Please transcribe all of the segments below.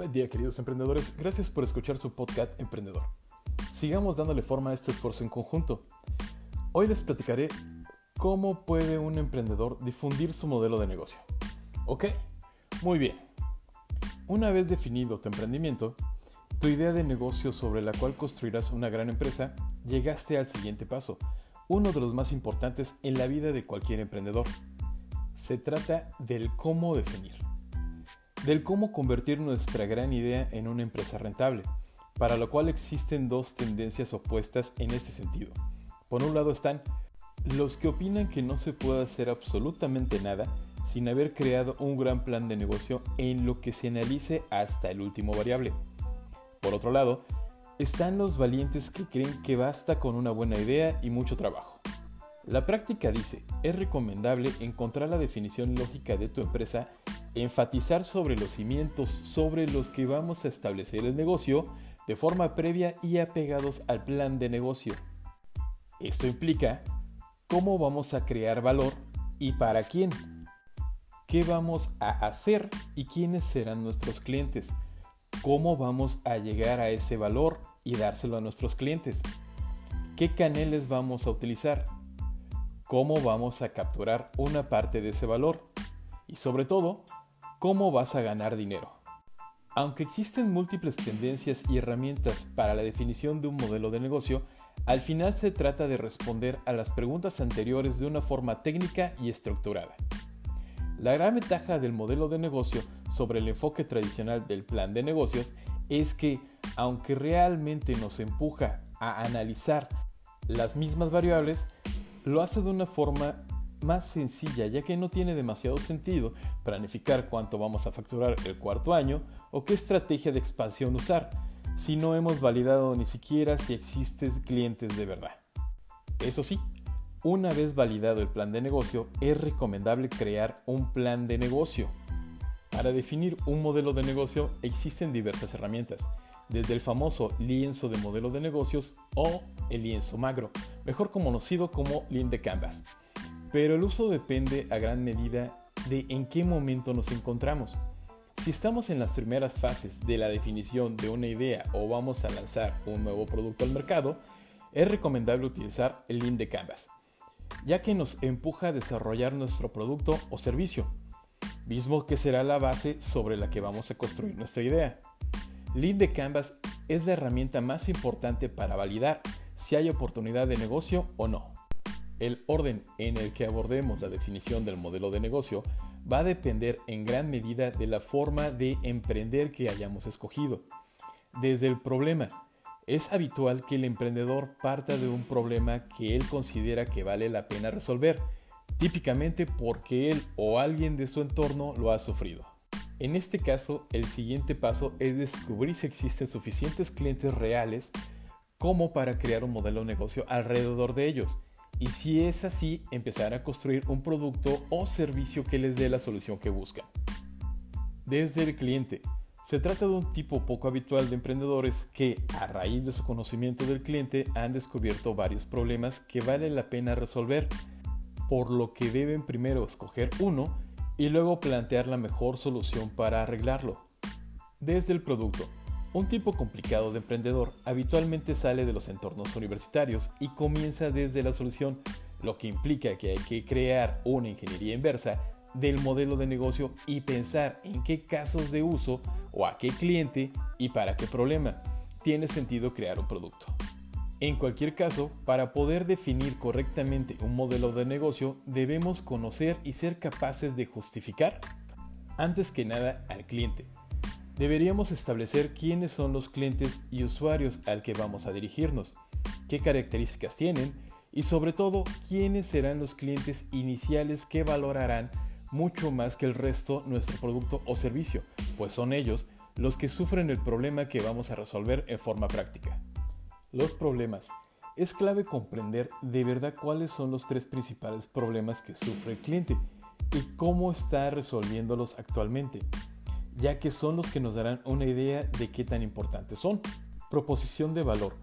Buen día queridos emprendedores, gracias por escuchar su podcast Emprendedor. Sigamos dándole forma a este esfuerzo en conjunto. Hoy les platicaré cómo puede un emprendedor difundir su modelo de negocio. ¿Ok? Muy bien. Una vez definido tu emprendimiento, tu idea de negocio sobre la cual construirás una gran empresa, llegaste al siguiente paso, uno de los más importantes en la vida de cualquier emprendedor. Se trata del cómo definir del cómo convertir nuestra gran idea en una empresa rentable, para lo cual existen dos tendencias opuestas en ese sentido. Por un lado están los que opinan que no se puede hacer absolutamente nada sin haber creado un gran plan de negocio en lo que se analice hasta el último variable. Por otro lado, están los valientes que creen que basta con una buena idea y mucho trabajo. La práctica dice, es recomendable encontrar la definición lógica de tu empresa enfatizar sobre los cimientos sobre los que vamos a establecer el negocio de forma previa y apegados al plan de negocio. Esto implica cómo vamos a crear valor y para quién. ¿Qué vamos a hacer y quiénes serán nuestros clientes? ¿Cómo vamos a llegar a ese valor y dárselo a nuestros clientes? ¿Qué canales vamos a utilizar? ¿Cómo vamos a capturar una parte de ese valor? Y sobre todo, ¿Cómo vas a ganar dinero? Aunque existen múltiples tendencias y herramientas para la definición de un modelo de negocio, al final se trata de responder a las preguntas anteriores de una forma técnica y estructurada. La gran ventaja del modelo de negocio sobre el enfoque tradicional del plan de negocios es que, aunque realmente nos empuja a analizar las mismas variables, lo hace de una forma más sencilla ya que no tiene demasiado sentido planificar cuánto vamos a facturar el cuarto año o qué estrategia de expansión usar si no hemos validado ni siquiera si existen clientes de verdad. Eso sí, una vez validado el plan de negocio, es recomendable crear un plan de negocio. Para definir un modelo de negocio existen diversas herramientas, desde el famoso lienzo de modelo de negocios o el lienzo magro, mejor conocido como Lean de Canvas pero el uso depende a gran medida de en qué momento nos encontramos. Si estamos en las primeras fases de la definición de una idea o vamos a lanzar un nuevo producto al mercado, es recomendable utilizar el Lean de Canvas, ya que nos empuja a desarrollar nuestro producto o servicio, mismo que será la base sobre la que vamos a construir nuestra idea. Lean de Canvas es la herramienta más importante para validar si hay oportunidad de negocio o no. El orden en el que abordemos la definición del modelo de negocio va a depender en gran medida de la forma de emprender que hayamos escogido. Desde el problema, es habitual que el emprendedor parta de un problema que él considera que vale la pena resolver, típicamente porque él o alguien de su entorno lo ha sufrido. En este caso, el siguiente paso es descubrir si existen suficientes clientes reales como para crear un modelo de negocio alrededor de ellos y si es así, empezar a construir un producto o servicio que les dé la solución que buscan. Desde el cliente. Se trata de un tipo poco habitual de emprendedores que, a raíz de su conocimiento del cliente, han descubierto varios problemas que vale la pena resolver, por lo que deben primero escoger uno y luego plantear la mejor solución para arreglarlo. Desde el producto. Un tipo complicado de emprendedor habitualmente sale de los entornos universitarios y comienza desde la solución, lo que implica que hay que crear una ingeniería inversa del modelo de negocio y pensar en qué casos de uso o a qué cliente y para qué problema tiene sentido crear un producto. En cualquier caso, para poder definir correctamente un modelo de negocio, debemos conocer y ser capaces de justificar, antes que nada, al cliente, deberíamos establecer quiénes son los clientes y usuarios al que vamos a dirigirnos, qué características tienen y sobre todo quiénes serán los clientes iniciales que valorarán mucho más que el resto nuestro producto o servicio, pues son ellos los que sufren el problema que vamos a resolver en forma práctica. Los problemas. Es clave comprender de verdad cuáles son los tres principales problemas que sufre el cliente y cómo está resolviéndolos actualmente ya que son los que nos darán una idea de qué tan importantes son. Proposición de valor.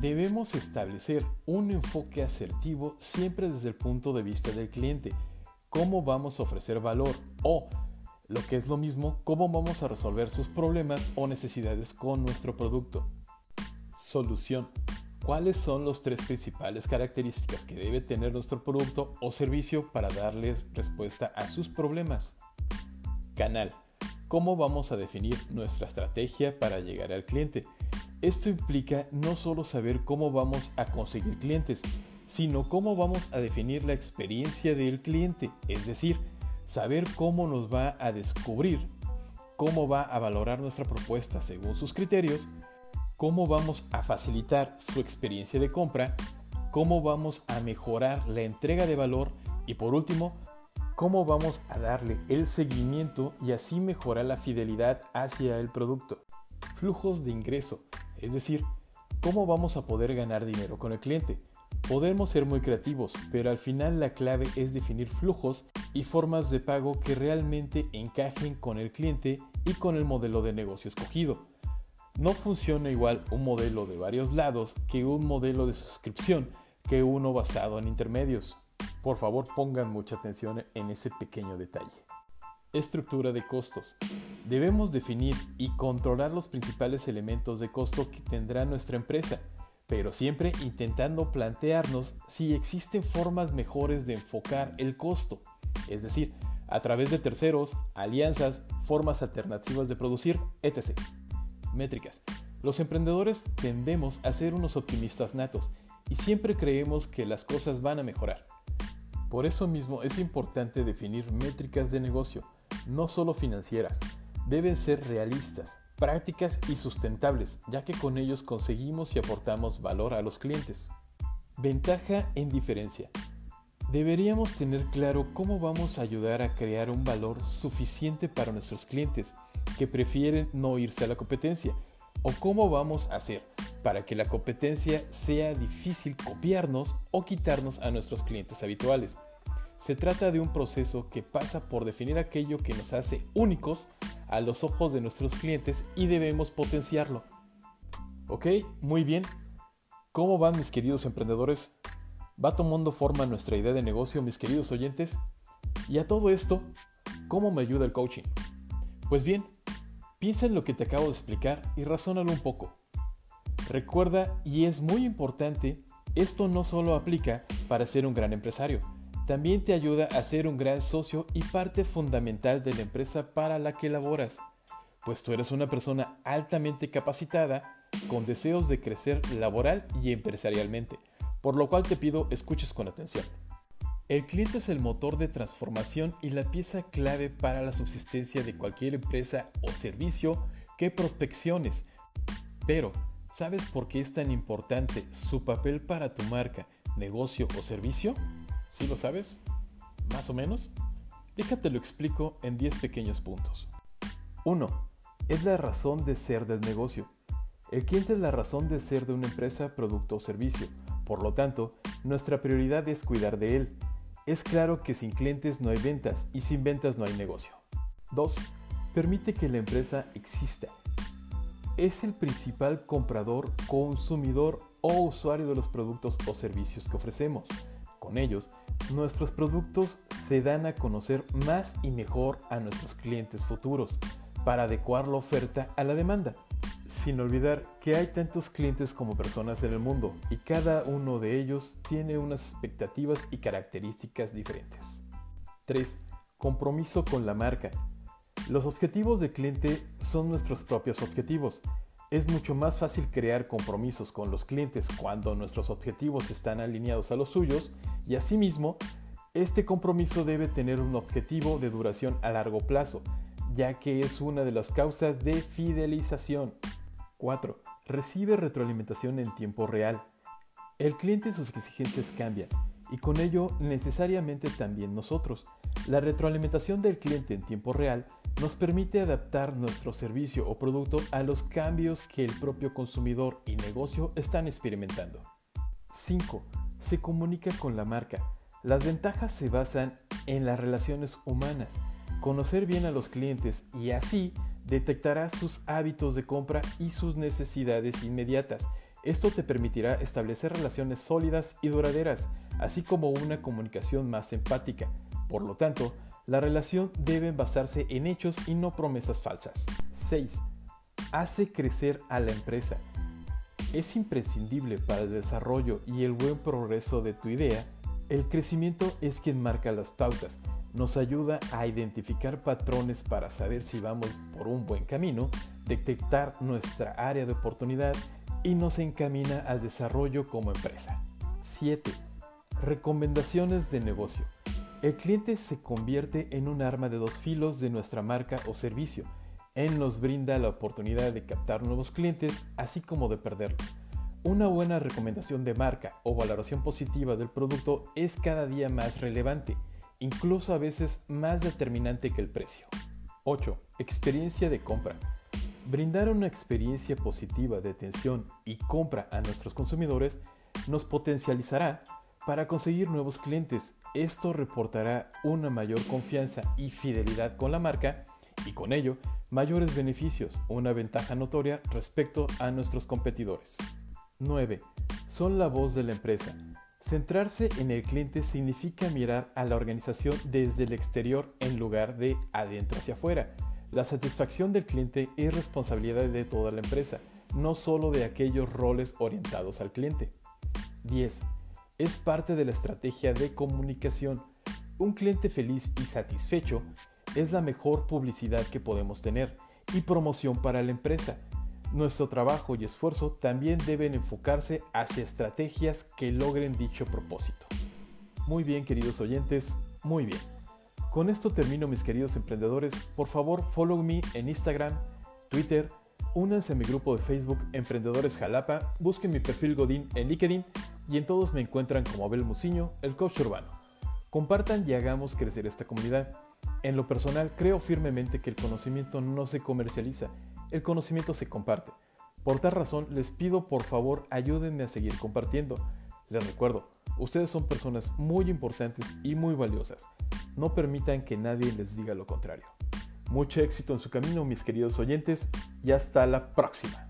Debemos establecer un enfoque asertivo siempre desde el punto de vista del cliente. ¿Cómo vamos a ofrecer valor? O Lo que es lo mismo, cómo vamos a resolver sus problemas o necesidades con nuestro producto. Solución. ¿Cuáles son las tres principales características que debe tener nuestro producto o servicio para darles respuesta a sus problemas? Canal. ¿Cómo vamos a definir nuestra estrategia para llegar al cliente? Esto implica no solo saber cómo vamos a conseguir clientes, sino cómo vamos a definir la experiencia del cliente, es decir, saber cómo nos va a descubrir, cómo va a valorar nuestra propuesta según sus criterios, cómo vamos a facilitar su experiencia de compra, cómo vamos a mejorar la entrega de valor y por último, cómo vamos a darle el seguimiento y así mejorar la fidelidad hacia el producto. Flujos de ingreso es decir, ¿cómo vamos a poder ganar dinero con el cliente? Podemos ser muy creativos, pero al final la clave es definir flujos y formas de pago que realmente encajen con el cliente y con el modelo de negocio escogido. No funciona igual un modelo de varios lados que un modelo de suscripción que uno basado en intermedios. Por favor pongan mucha atención en ese pequeño detalle. Estructura de costos. Debemos definir y controlar los principales elementos de costo que tendrá nuestra empresa, pero siempre intentando plantearnos si existen formas mejores de enfocar el costo, es decir, a través de terceros, alianzas, formas alternativas de producir, etc. Métricas. Los emprendedores tendemos a ser unos optimistas natos y siempre creemos que las cosas van a mejorar. Por eso mismo es importante definir métricas de negocio, no solo financieras, deben ser realistas, prácticas y sustentables, ya que con ellos conseguimos y aportamos valor a los clientes. Ventaja en diferencia. Deberíamos tener claro cómo vamos a ayudar a crear un valor suficiente para nuestros clientes que prefieren no irse a la competencia o cómo vamos a hacer para que la competencia sea difícil copiarnos o quitarnos a nuestros clientes habituales. Se trata de un proceso que pasa por definir aquello que nos hace únicos a los ojos de nuestros clientes y debemos potenciarlo. Ok, muy bien. ¿Cómo van mis queridos emprendedores? ¿Va tomando forma nuestra idea de negocio, mis queridos oyentes? Y a todo esto, ¿cómo me ayuda el coaching? Pues bien, piensa en lo que te acabo de explicar y razónalo un poco. Recuerda, y es muy importante, esto no solo aplica para ser un gran empresario, también te ayuda a ser un gran socio y parte fundamental de la empresa para la que laboras, pues tú eres una persona altamente capacitada con deseos de crecer laboral y empresarialmente, por lo cual te pido escuches con atención. El cliente es el motor de transformación y la pieza clave para la subsistencia de cualquier empresa o servicio que prospecciones. Pero, ¿sabes por qué es tan importante su papel para tu marca, negocio o servicio? ¿Sí lo sabes? ¿Más o menos? Déjate lo explico en 10 pequeños puntos. 1. Es la razón de ser del negocio. El cliente es la razón de ser de una empresa, producto o servicio. Por lo tanto, nuestra prioridad es cuidar de él. Es claro que sin clientes no hay ventas y sin ventas no hay negocio. 2. Permite que la empresa exista. Es el principal comprador, consumidor o usuario de los productos o servicios que ofrecemos. Con ellos, nuestros productos se dan a conocer más y mejor a nuestros clientes futuros para adecuar la oferta a la demanda. Sin olvidar que hay tantos clientes como personas en el mundo y cada uno de ellos tiene unas expectativas y características diferentes. 3. Compromiso con la marca. Los objetivos de cliente son nuestros propios objetivos es mucho más fácil crear compromisos con los clientes cuando nuestros objetivos están alineados a los suyos y asimismo, este compromiso debe tener un objetivo de duración a largo plazo, ya que es una de las causas de fidelización. 4. Recibe retroalimentación en tiempo real. El cliente y sus exigencias cambian y con ello necesariamente también nosotros. La retroalimentación del cliente en tiempo real nos permite adaptar nuestro servicio o producto a los cambios que el propio consumidor y negocio están experimentando. 5. Se comunica con la marca. Las ventajas se basan en las relaciones humanas. Conocer bien a los clientes y así detectará sus hábitos de compra y sus necesidades inmediatas. Esto te permitirá establecer relaciones sólidas y duraderas, así como una comunicación más empática. Por lo tanto, La relación debe basarse en hechos y no promesas falsas. 6. Hace crecer a la empresa. Es imprescindible para el desarrollo y el buen progreso de tu idea. El crecimiento es quien marca las pautas, nos ayuda a identificar patrones para saber si vamos por un buen camino, detectar nuestra área de oportunidad y nos encamina al desarrollo como empresa. 7. Recomendaciones de negocio. El cliente se convierte en un arma de dos filos de nuestra marca o servicio. Él nos brinda la oportunidad de captar nuevos clientes, así como de perderlos. Una buena recomendación de marca o valoración positiva del producto es cada día más relevante, incluso a veces más determinante que el precio. 8. Experiencia de compra. Brindar una experiencia positiva de atención y compra a nuestros consumidores nos potencializará para conseguir nuevos clientes, esto reportará una mayor confianza y fidelidad con la marca y con ello mayores beneficios, una ventaja notoria respecto a nuestros competidores. 9. Son la voz de la empresa. Centrarse en el cliente significa mirar a la organización desde el exterior en lugar de adentro hacia afuera. La satisfacción del cliente es responsabilidad de toda la empresa, no solo de aquellos roles orientados al cliente. 10 es parte de la estrategia de comunicación. Un cliente feliz y satisfecho es la mejor publicidad que podemos tener y promoción para la empresa. Nuestro trabajo y esfuerzo también deben enfocarse hacia estrategias que logren dicho propósito. Muy bien, queridos oyentes, muy bien. Con esto termino, mis queridos emprendedores. Por favor, follow me en Instagram, Twitter, únanse a mi grupo de Facebook Emprendedores Jalapa, busquen mi perfil Godín en LinkedIn y en todos me encuentran como Abel Muciño, el coach urbano. Compartan y hagamos crecer esta comunidad. En lo personal, creo firmemente que el conocimiento no se comercializa, el conocimiento se comparte. Por tal razón, les pido por favor ayúdenme a seguir compartiendo. Les recuerdo, ustedes son personas muy importantes y muy valiosas. No permitan que nadie les diga lo contrario. Mucho éxito en su camino, mis queridos oyentes, y hasta la próxima.